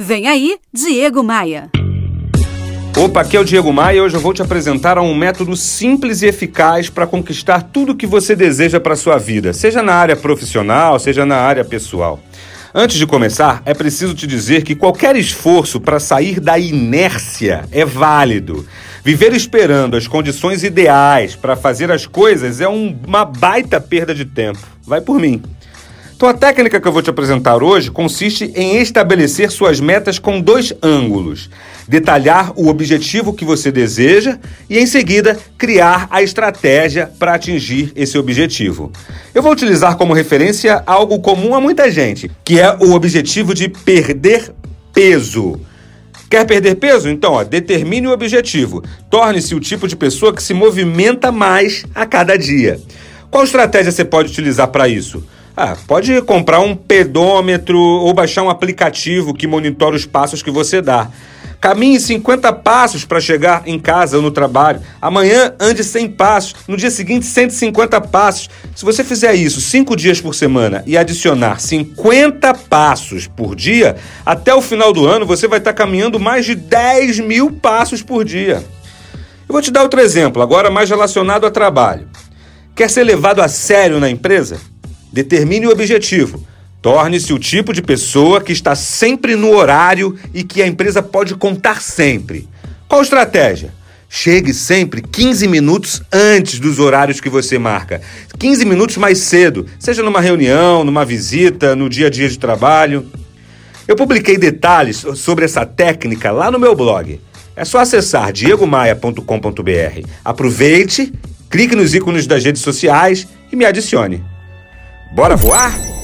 Vem aí, Diego Maia. Opa, aqui é o Diego Maia e hoje eu vou te apresentar um método simples e eficaz para conquistar tudo o que você deseja para sua vida, seja na área profissional, seja na área pessoal. Antes de começar, é preciso te dizer que qualquer esforço para sair da inércia é válido. Viver esperando as condições ideais para fazer as coisas é um, uma baita perda de tempo. Vai por mim. Então, a técnica que eu vou te apresentar hoje consiste em estabelecer suas metas com dois ângulos: detalhar o objetivo que você deseja e, em seguida, criar a estratégia para atingir esse objetivo. Eu vou utilizar como referência algo comum a muita gente, que é o objetivo de perder peso. Quer perder peso? Então, ó, determine o objetivo. Torne-se o tipo de pessoa que se movimenta mais a cada dia. Qual estratégia você pode utilizar para isso? Ah, pode comprar um pedômetro ou baixar um aplicativo que monitora os passos que você dá. Caminhe 50 passos para chegar em casa ou no trabalho. Amanhã ande 100 passos. No dia seguinte, 150 passos. Se você fizer isso 5 dias por semana e adicionar 50 passos por dia, até o final do ano você vai estar caminhando mais de 10 mil passos por dia. Eu vou te dar outro exemplo, agora mais relacionado a trabalho. Quer ser levado a sério na empresa? Determine o objetivo. Torne-se o tipo de pessoa que está sempre no horário e que a empresa pode contar sempre. Qual estratégia? Chegue sempre 15 minutos antes dos horários que você marca. 15 minutos mais cedo, seja numa reunião, numa visita, no dia a dia de trabalho. Eu publiquei detalhes sobre essa técnica lá no meu blog. É só acessar diegomaia.com.br. Aproveite, clique nos ícones das redes sociais e me adicione. Bora voar?